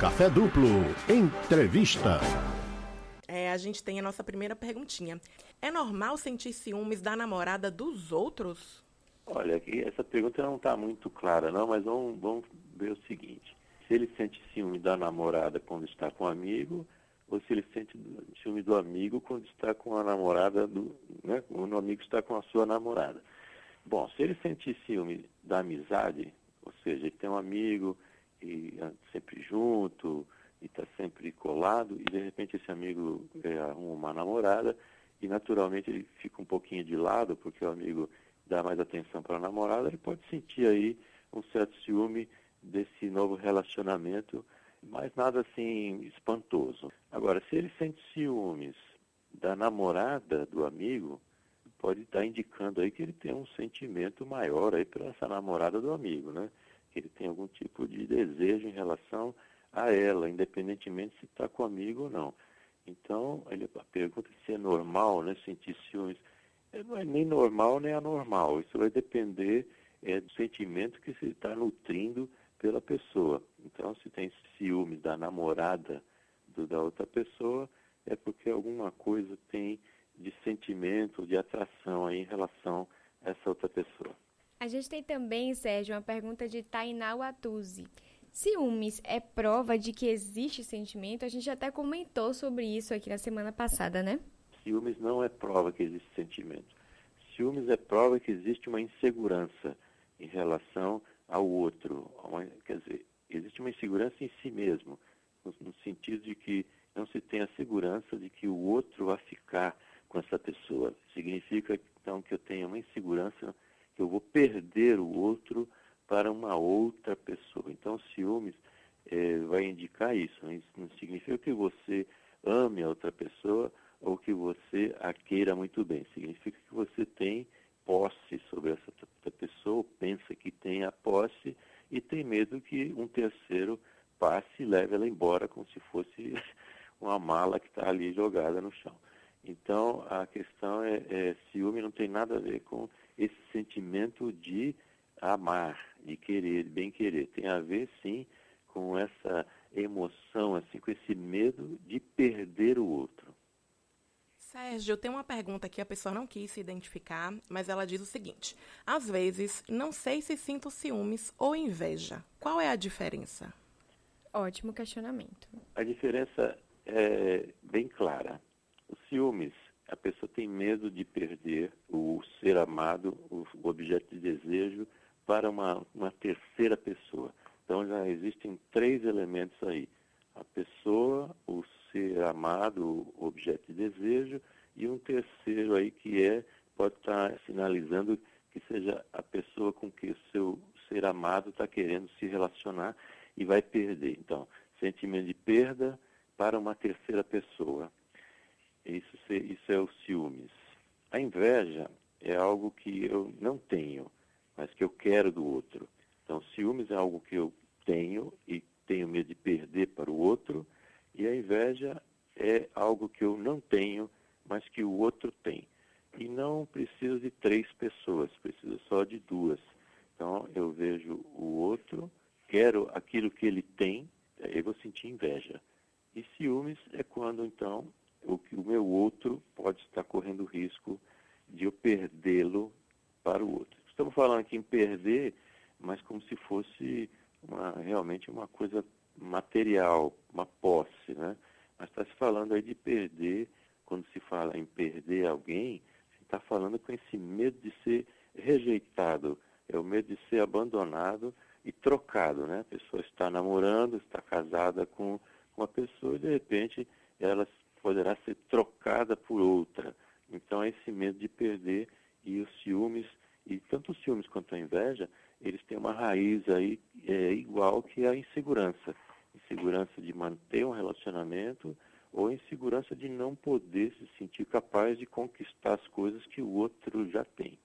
Café Duplo, entrevista. É, a gente tem a nossa primeira perguntinha. É normal sentir ciúmes da namorada dos outros? Olha, aqui essa pergunta não está muito clara, não, mas vamos, vamos ver o seguinte. Se ele sente ciúme da namorada quando está com um amigo, ou se ele sente ciúme do amigo quando está com a namorada, do, né, quando o amigo está com a sua namorada. Bom, se ele sente ciúme da amizade, ou seja, ele tem um amigo e sempre junto, e está sempre colado, e de repente esse amigo é, arruma uma namorada, e naturalmente ele fica um pouquinho de lado, porque o amigo dá mais atenção para a namorada, ele pode sentir aí um certo ciúme desse novo relacionamento, mas nada assim espantoso. Agora, se ele sente ciúmes da namorada do amigo, pode estar indicando aí que ele tem um sentimento maior aí para essa namorada do amigo, né? Que ele tem algum tipo de desejo em relação a ela, independentemente se está com o amigo ou não. Então, ele, a pergunta é se é normal, né, sentir ciúmes. É, não é nem normal nem anormal. Isso vai depender é, do sentimento que se está nutrindo pela pessoa. Então, se tem ciúmes da namorada do, da outra pessoa, é porque alguma coisa tem de sentimento, de atração aí em relação a essa outra pessoa. A gente tem também, Sérgio, uma pergunta de Tainá Watuzi. Ciúmes é prova de que existe sentimento? A gente até comentou sobre isso aqui na semana passada, né? Ciúmes não é prova que existe sentimento. Ciúmes é prova que existe uma insegurança em relação ao outro. Quer dizer, existe uma insegurança em si mesmo, no, no sentido de que não se tem a segurança de que o outro vai ficar com essa pessoa. Significa, então, que eu tenho uma insegurança, que eu vou perder o outro para uma outra pessoa. Então, ciúmes é, vai indicar isso. Isso não significa que você ame a outra pessoa ou que você a queira muito bem. Significa que você tem posse sobre essa outra pessoa, pensa que tem a posse e tem medo que um terceiro passe e leve ela embora como se fosse uma mala que está ali jogada no chão. Então, a questão é, é, ciúme não tem nada a ver com esse sentimento de amar, de querer, de bem querer. Tem a ver, sim, com essa emoção, assim, com esse medo de perder o outro. Sérgio, eu tenho uma pergunta que a pessoa não quis se identificar, mas ela diz o seguinte: às vezes, não sei se sinto ciúmes ou inveja. Qual é a diferença? Ótimo questionamento. A diferença é bem clara. O ciúmes, a pessoa tem medo de perder o ser amado, o objeto de desejo, para uma, uma terceira pessoa. Então já existem três elementos aí. A pessoa, o ser amado, o objeto de desejo, e um terceiro aí que é, pode estar sinalizando que seja a pessoa com que o seu ser amado está querendo se relacionar e vai perder. Então, sentimento de perda para uma terceira pessoa. Isso, isso é o ciúmes. A inveja é algo que eu não tenho, mas que eu quero do outro. Então, ciúmes é algo que eu tenho e tenho medo de perder para o outro, e a inveja é algo que eu não tenho, mas que o outro tem. E não preciso de três pessoas, preciso só de duas. Então, eu vejo o outro, quero aquilo que ele tem, aí eu vou sentir inveja. E ciúmes é quando, então, o, o meu outro pode estar correndo risco de eu perdê-lo para o outro. Estamos falando aqui em perder, mas como se fosse uma, realmente uma coisa material, uma posse, né? Mas está se falando aí de perder, quando se fala em perder alguém, se está falando com esse medo de ser rejeitado, é o medo de ser abandonado e trocado, né? A pessoa está namorando, está casada com uma pessoa e de repente ela poderá ser trocada por outra. Então é esse medo de perder e os ciúmes, e tanto os ciúmes quanto a inveja, eles têm uma raiz aí é, igual que a insegurança. Insegurança de manter um relacionamento ou insegurança de não poder se sentir capaz de conquistar as coisas que o outro já tem.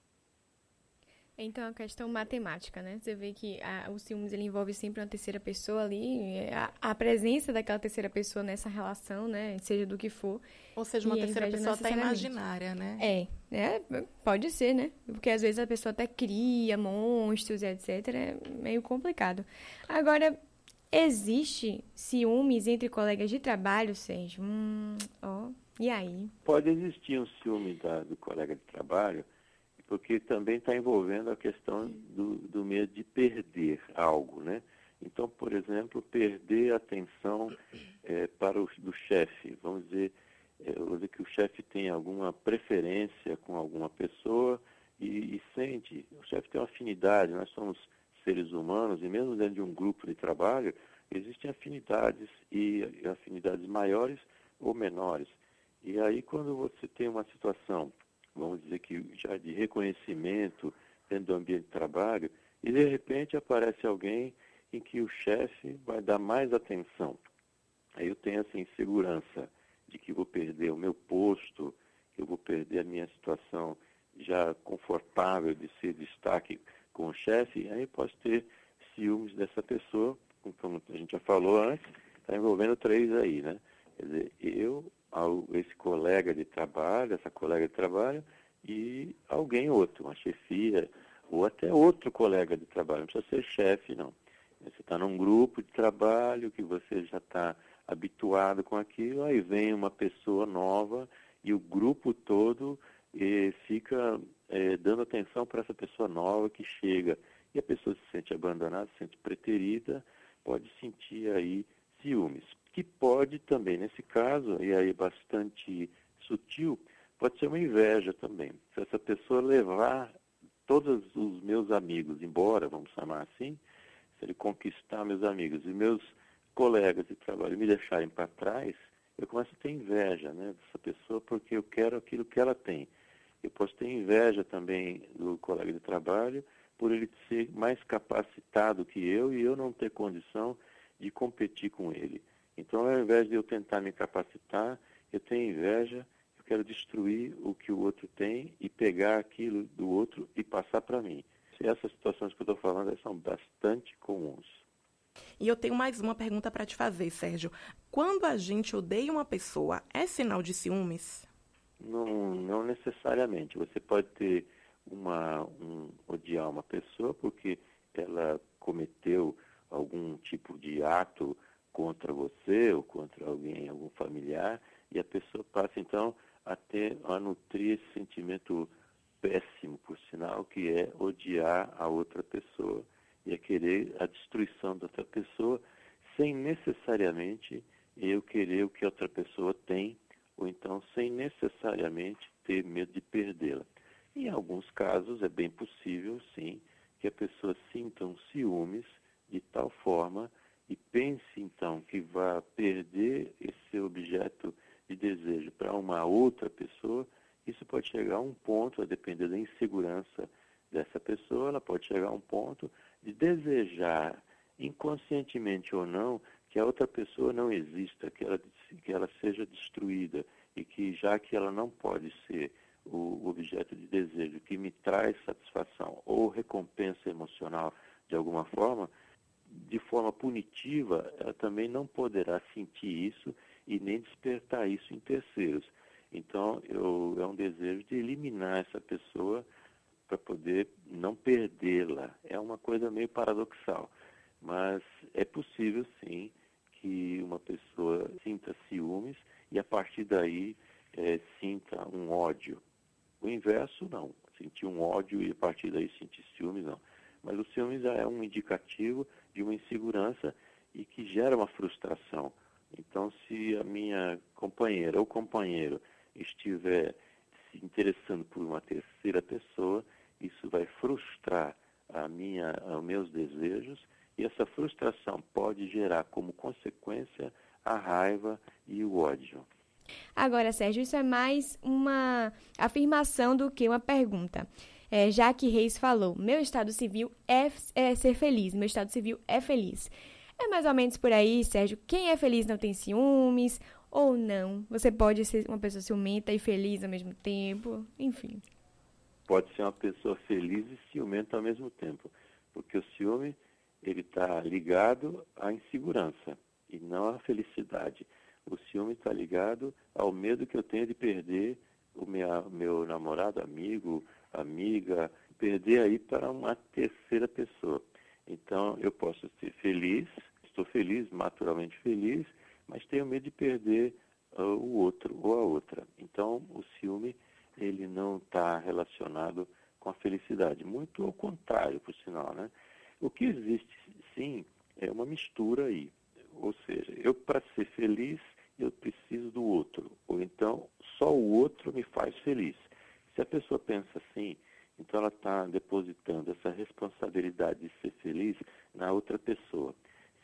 Então, a questão matemática, né? Você vê que a, o ciúmes ele envolve sempre uma terceira pessoa ali, a, a, presença daquela terceira pessoa nessa relação, né? Seja do que for. Ou seja, uma terceira pessoa até imaginária, né? É, é, pode ser, né? Porque às vezes a pessoa até cria monstros, etc. É meio complicado. Agora, Existe ciúmes entre colegas de trabalho, Sérgio? Hum, ó, e aí? Pode existir um ciúme da, do colega de trabalho, porque também está envolvendo a questão do, do medo de perder algo, né? Então, por exemplo, perder a atenção é, para o do chefe. Vamos dizer, é, dizer que o chefe tem alguma preferência com alguma pessoa e, e sente, o chefe tem uma afinidade, nós somos seres humanos, e mesmo dentro de um grupo de trabalho, existem afinidades e afinidades maiores ou menores. E aí quando você tem uma situação, vamos dizer que já de reconhecimento dentro do ambiente de trabalho, e de repente aparece alguém em que o chefe vai dar mais atenção. Aí eu tenho essa insegurança de que vou perder o meu posto, que eu vou perder a minha situação já confortável de ser destaque com o chefe, aí posso ter ciúmes dessa pessoa, como a gente já falou antes, está envolvendo três aí, né? Quer dizer, eu, esse colega de trabalho, essa colega de trabalho e alguém outro, uma chefia, ou até outro colega de trabalho, não precisa ser chefe, não. Você está num grupo de trabalho que você já está habituado com aquilo, aí vem uma pessoa nova e o grupo todo eh, fica eh, dando atenção para essa pessoa nova que chega. E a pessoa se sente abandonada, se sente preterida, pode sentir aí ciúmes. Que pode também, nesse caso, e aí bastante sutil, pode ser uma inveja também. Se essa pessoa levar todos os meus amigos embora, vamos chamar assim, se ele conquistar meus amigos e meus colegas de trabalho me deixarem para trás, eu começo a ter inveja né, dessa pessoa porque eu quero aquilo que ela tem. Eu posso ter inveja também do colega de trabalho por ele ser mais capacitado que eu e eu não ter condição de competir com ele. Então, ao invés de eu tentar me capacitar, eu tenho inveja, quero destruir o que o outro tem e pegar aquilo do outro e passar para mim. Essas situações que eu estou falando são bastante comuns. E eu tenho mais uma pergunta para te fazer, Sérgio. Quando a gente odeia uma pessoa, é sinal de ciúmes? Não, não necessariamente. Você pode ter uma, um, odiar uma pessoa porque ela cometeu algum tipo de ato contra você ou contra alguém, algum familiar, e a pessoa passa então a ter, a nutrir esse sentimento péssimo, por sinal, que é odiar a outra pessoa e é querer a destruição da outra pessoa sem necessariamente eu querer o que a outra pessoa tem ou então sem necessariamente ter medo de perdê-la. Em alguns casos é bem possível, sim, que a pessoa sinta um ciúmes de tal forma e pense então que vai perder esse objeto de desejo para uma outra pessoa, isso pode chegar a um ponto, a depender da insegurança dessa pessoa, ela pode chegar a um ponto de desejar, inconscientemente ou não, que a outra pessoa não exista, que ela, que ela seja destruída e que já que ela não pode ser o objeto de desejo que me traz satisfação ou recompensa emocional de alguma forma, de forma punitiva, ela também não poderá sentir isso e nem despertar isso em terceiros. Então, eu, é um desejo de eliminar essa pessoa para poder não perdê-la. É uma coisa meio paradoxal, mas é possível sim que uma pessoa sinta ciúmes e a partir daí é, sinta um ódio. O inverso não, sentir um ódio e a partir daí sentir ciúmes não. Mas o ciúmes já é um indicativo de uma insegurança e que gera uma frustração. Então, se a minha companheira ou companheiro estiver se interessando por uma terceira pessoa, isso vai frustrar a minha, os meus desejos e essa frustração pode gerar como consequência a raiva e o ódio. Agora, Sérgio, isso é mais uma afirmação do que uma pergunta. É, já que Reis falou, meu estado civil é, é ser feliz, meu estado civil é feliz. É mais ou menos por aí, Sérgio. Quem é feliz não tem ciúmes ou não. Você pode ser uma pessoa ciumenta e feliz ao mesmo tempo, enfim pode ser uma pessoa feliz e ciumenta ao mesmo tempo, porque o ciúme ele está ligado à insegurança e não à felicidade. O ciúme está ligado ao medo que eu tenho de perder o minha, meu namorado, amigo, amiga, perder aí para uma terceira pessoa. Então eu posso ser feliz, estou feliz, naturalmente feliz, mas tenho medo de perder uh, o outro ou a outra. Então, o ciúme ele não está relacionado com a felicidade, muito ao contrário, por sinal, né? O que existe, sim, é uma mistura aí. Ou seja, eu para ser feliz eu preciso do outro, ou então só o outro me faz feliz. Se a pessoa pensa assim, então ela está depositando essa responsabilidade de ser feliz na outra pessoa.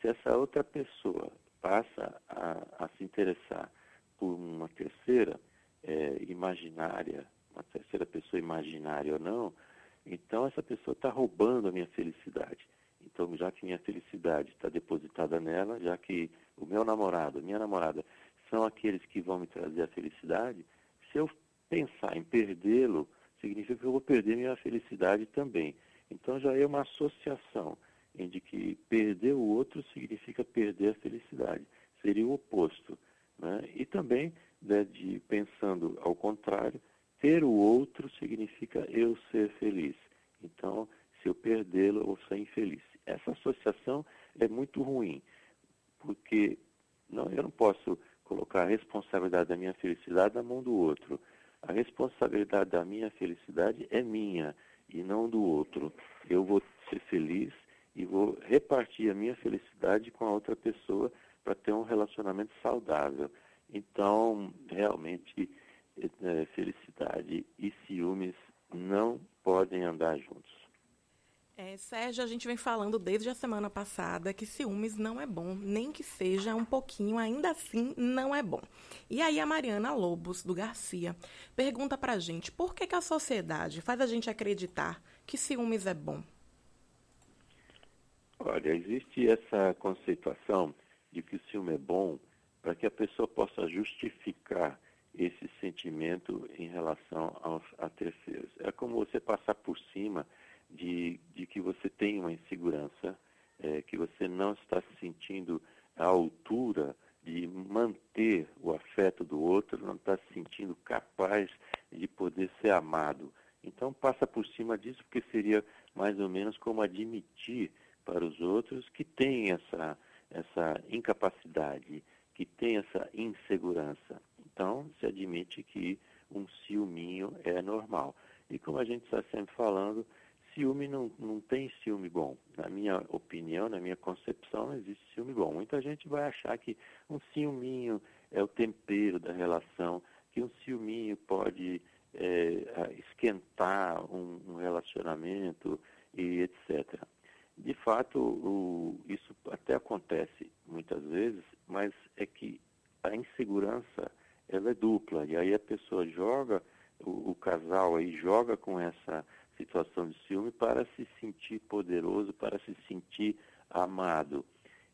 Se essa outra pessoa passa a, a se interessar por uma terceira é, imaginária, uma terceira pessoa imaginária ou não, então essa pessoa está roubando a minha felicidade. Então, já que minha felicidade está depositada nela, já que o meu namorado, minha namorada, são aqueles que vão me trazer a felicidade, se eu pensar em perdê-lo, significa que eu vou perder minha felicidade também. Então já é uma associação em de que perder o outro significa perder a felicidade. Seria o oposto. Né? E também, né, de, pensando ao contrário, ter o outro significa eu ser feliz. Então, se eu perdê-lo, eu vou ser infeliz. Essa associação é muito ruim, porque não, eu não posso colocar a responsabilidade da minha felicidade na mão do outro. A responsabilidade da minha felicidade é minha e não do outro. Eu vou ser feliz e vou repartir a minha felicidade com a outra pessoa para ter um relacionamento saudável. Então, realmente, é, felicidade e ciúmes não podem andar juntos. É, Sérgio, a gente vem falando desde a semana passada que ciúmes não é bom, nem que seja um pouquinho, ainda assim não é bom. E aí a Mariana Lobos, do Garcia, pergunta pra gente por que, que a sociedade faz a gente acreditar que ciúmes é bom? Olha, existe essa conceituação de que o ciúme é bom para que a pessoa possa justificar esse sentimento em relação aos, a terceiros. É como você passar por cima de, de que você tem uma insegurança, é, que você não está se sentindo à altura de manter o afeto do outro, não está se sentindo capaz de poder ser amado. Então passa por cima disso, porque seria mais ou menos como admitir para os outros que tem essa, essa incapacidade, que tem essa insegurança. Então se admite que um ciúminho é normal. E como a gente está sempre falando, ciúme não, não tem ciúme bom. Na minha opinião, na minha concepção, não existe ciúme bom. Muita gente vai achar que um ciúminho é o tempero da relação, que um ciúminho pode é, esquentar um, um, relacionamento e etc. De fato, o, isso até acontece muitas vezes, mas é que a insegurança ela é dupla e aí a pessoa joga o, o casal aí joga com essa situação de ciúme para se sentir poderoso, para se sentir amado.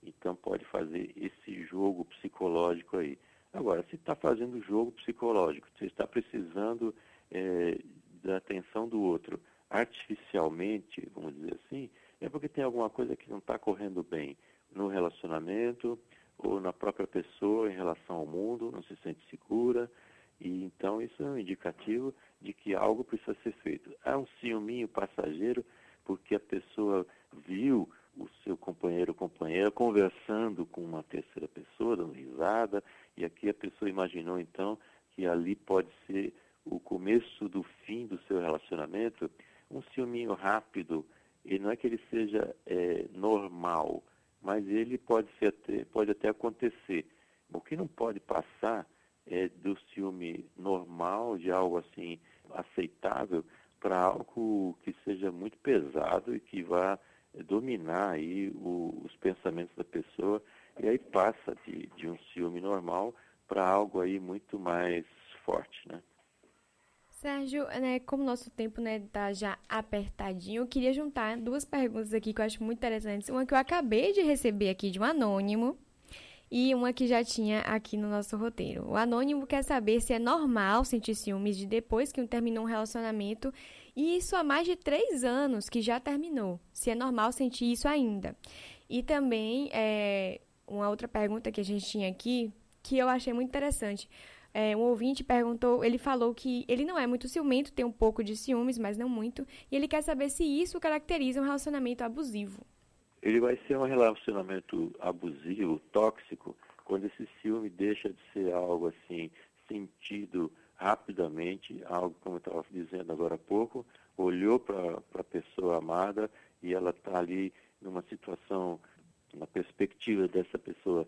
Então pode fazer esse jogo psicológico aí. Agora, se está fazendo jogo psicológico, se está precisando é, da atenção do outro artificialmente, vamos dizer assim, é porque tem alguma coisa que não está correndo bem no relacionamento ou na própria pessoa em relação ao mundo, não se sente segura, e então isso é um indicativo de que algo precisa ser feito. Há um ciúminho passageiro porque a pessoa viu o seu companheiro ou companheira conversando com uma terceira pessoa, dando risada, e aqui a pessoa imaginou então que ali pode ser o começo do fim do seu relacionamento, um ciúminho rápido, e não é que ele seja é, normal, mas ele pode, ser até, pode até acontecer. O que não pode passar é, do ciúme normal, de algo assim aceitável, para algo que seja muito pesado e que vá dominar aí o, os pensamentos da pessoa e aí passa de, de um ciúme normal para algo aí muito mais forte, né? Sérgio, né, como nosso tempo né, tá já apertadinho, eu queria juntar duas perguntas aqui que eu acho muito interessantes. Uma que eu acabei de receber aqui de um anônimo, e uma que já tinha aqui no nosso roteiro. O anônimo quer saber se é normal sentir ciúmes de depois que um terminou um relacionamento e isso há mais de três anos que já terminou. Se é normal sentir isso ainda. E também é, uma outra pergunta que a gente tinha aqui que eu achei muito interessante. É, um ouvinte perguntou, ele falou que ele não é muito ciumento, tem um pouco de ciúmes, mas não muito, e ele quer saber se isso caracteriza um relacionamento abusivo. ele vai ser um relacionamento abusivo, tóxico, quando esse ciúme deixa de ser algo assim, sentido rapidamente, algo como eu estava dizendo agora há pouco, olhou para a pessoa amada e ela está ali numa situação, na perspectiva dessa pessoa,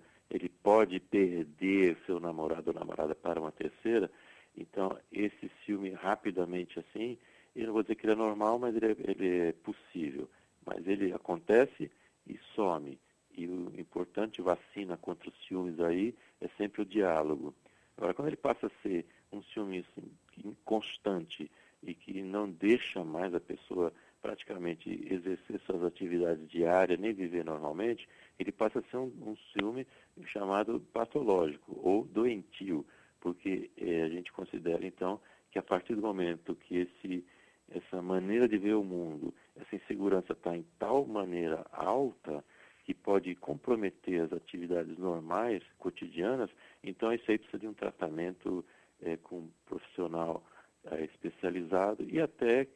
pode perder seu namorado ou namorada para uma terceira, então esse ciúme rapidamente assim, eu não vou dizer que ele é normal, mas ele é, ele é possível, mas ele acontece e some. E o importante vacina contra os ciúmes aí é sempre o diálogo. Agora, quando ele passa a ser um ciúme assim, constante e que não deixa mais a pessoa praticamente exercer suas atividades diárias, nem viver normalmente, ele passa a ser um, um ciúme chamado patológico ou doentio, porque eh, a gente considera então que a partir do momento que esse, essa maneira de ver o mundo, essa insegurança está em tal maneira alta, que pode comprometer as atividades normais, cotidianas, então isso aí precisa de um tratamento é, com um profissional é, especializado e até,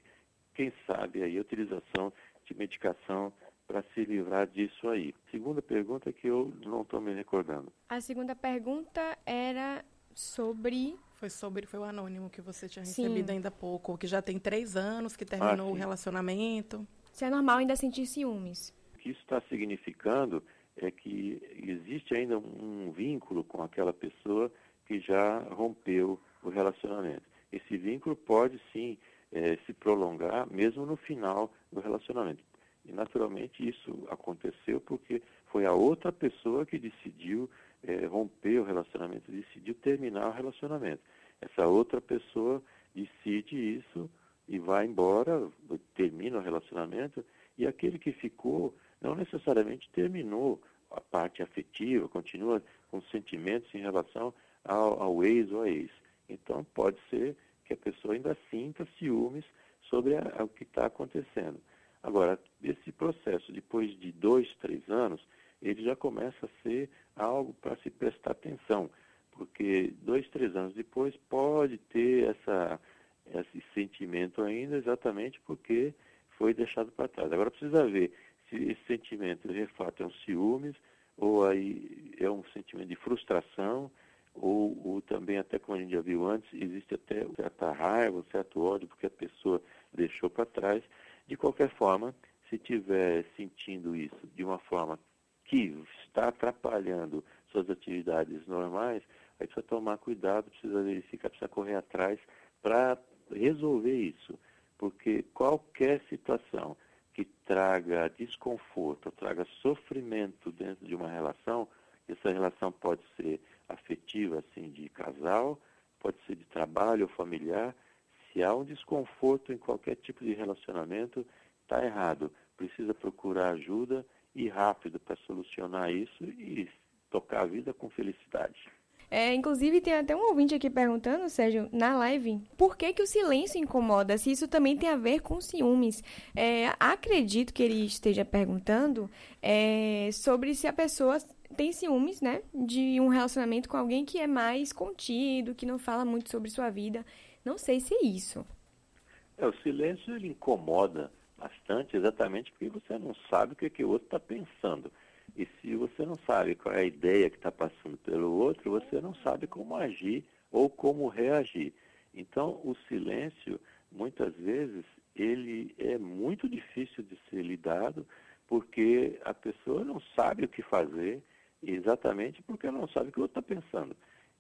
quem sabe, aí, a utilização de medicação para se livrar disso aí. Segunda pergunta que eu não estou me recordando. A segunda pergunta era sobre foi sobre foi o anônimo que você tinha recebido sim. ainda há pouco, que já tem três anos, que terminou ah, o relacionamento. Se é normal ainda sentir ciúmes que isso está significando é que existe ainda um vínculo com aquela pessoa que já rompeu o relacionamento. Esse vínculo pode sim é, se prolongar mesmo no final do relacionamento. Naturalmente isso aconteceu porque foi a outra pessoa que decidiu é, romper o relacionamento, decidiu terminar o relacionamento. Essa outra pessoa decide isso e vai embora, termina o relacionamento, e aquele que ficou não necessariamente terminou a parte afetiva, continua com sentimentos em relação ao, ao ex ou à ex. Então, pode ser que a pessoa ainda sinta ciúmes sobre a, o que está acontecendo. Agora, esse processo, depois de dois, três anos, ele já começa a ser algo para se prestar atenção, porque dois, três anos depois pode ter essa, esse sentimento ainda, exatamente porque foi deixado para trás. Agora precisa ver se esse sentimento de fato é um ciúmes, ou aí é um sentimento de frustração, ou, ou, também, até como a gente já viu antes, existe até certa raiva, certo ódio, porque a pessoa deixou para trás. De qualquer forma, se estiver sentindo isso de uma forma que está atrapalhando suas atividades normais, aí precisa tomar cuidado, precisa verificar, precisa correr atrás para resolver isso. Porque qualquer situação que traga desconforto, traga sofrimento dentro de uma relação, essa relação pode ser afetiva, assim, de casal, pode ser de trabalho ou familiar. Se há um desconforto em qualquer tipo de relacionamento, está errado. Precisa procurar ajuda e rápido para solucionar isso e tocar a vida com felicidade. É, inclusive, tem até um ouvinte aqui perguntando, Sérgio, na live, por que, que o silêncio incomoda? Se isso também tem a ver com ciúmes. É, acredito que ele esteja perguntando é, sobre se a pessoa tem ciúmes, né? De um relacionamento com alguém que é mais contido, que não fala muito sobre sua vida. Não sei se é isso. É, o silêncio ele incomoda bastante, exatamente porque você não sabe o que, que o outro está pensando. E se você não sabe qual é a ideia que está passando pelo outro, você não sabe como agir ou como reagir. Então, o silêncio, muitas vezes, ele é muito difícil de ser lidado, porque a pessoa não sabe o que fazer, exatamente porque não sabe o que o outro está pensando.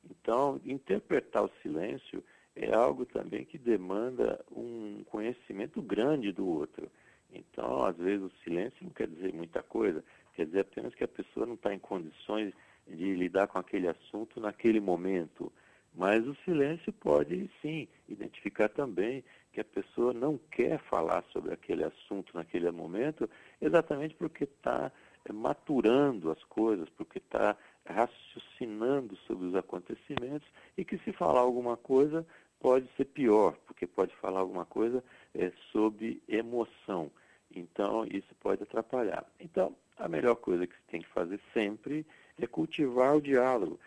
Então, interpretar o silêncio é algo também que demanda um conhecimento grande do outro. Então, às vezes, o silêncio não quer dizer muita coisa, quer dizer apenas que a pessoa não está em condições de lidar com aquele assunto naquele momento. Mas o silêncio pode, sim, identificar também que a pessoa não quer falar sobre aquele assunto naquele momento, exatamente porque está é, maturando as coisas, porque está raciocinando sobre os acontecimentos e que se falar alguma coisa pode ser pior, porque pode falar alguma coisa é, sobre emoção. Então, isso pode atrapalhar. Então, a melhor coisa que se tem que fazer sempre é cultivar o diálogo.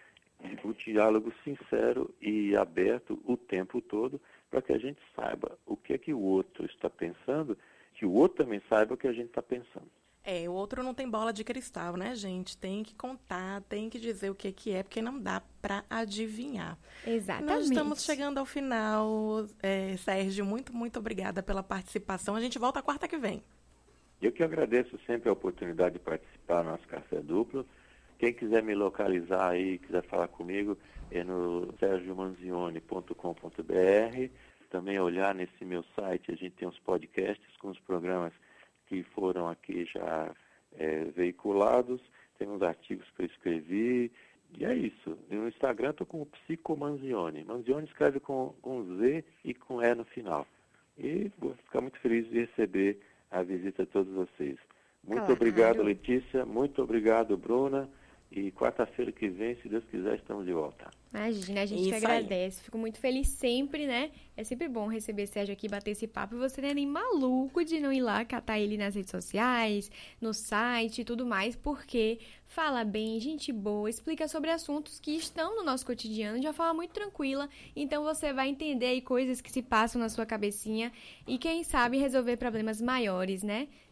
O diálogo sincero e aberto o tempo todo, para que a gente saiba o que é que o outro está pensando, que o outro também saiba o que a gente está pensando. É, o outro não tem bola de cristal, né, gente? Tem que contar, tem que dizer o que, que é, porque não dá para adivinhar. Exatamente. Nós estamos chegando ao final. É, Sérgio, muito, muito obrigada pela participação. A gente volta quarta que vem. Eu que agradeço sempre a oportunidade de participar do nosso Café Duplo. Quem quiser me localizar aí, quiser falar comigo, é no sergiomanzione.com.br. Também olhar nesse meu site, a gente tem uns podcasts com os programas que foram aqui já é, veiculados, tem uns artigos que eu escrevi, e é isso. No Instagram estou com o Psico Manzione. Manzione escreve com, com Z e com E no final. E vou ficar muito feliz de receber a visita de todos vocês. Muito Claro. obrigado, Letícia. Muito obrigado, Bruna. E quarta-feira que vem, se Deus quiser, estamos de volta. Imagina, a gente Isso que aí. agradece. Fico muito feliz sempre, né? É sempre bom receber Sérgio aqui, bater esse papo. E você não é nem maluco de não ir lá catar ele nas redes sociais, no site e tudo mais, porque fala bem, gente boa, explica sobre assuntos que estão no nosso cotidiano de uma forma muito tranquila. Então você vai entender aí coisas que se passam na sua cabecinha e quem sabe resolver problemas maiores, né?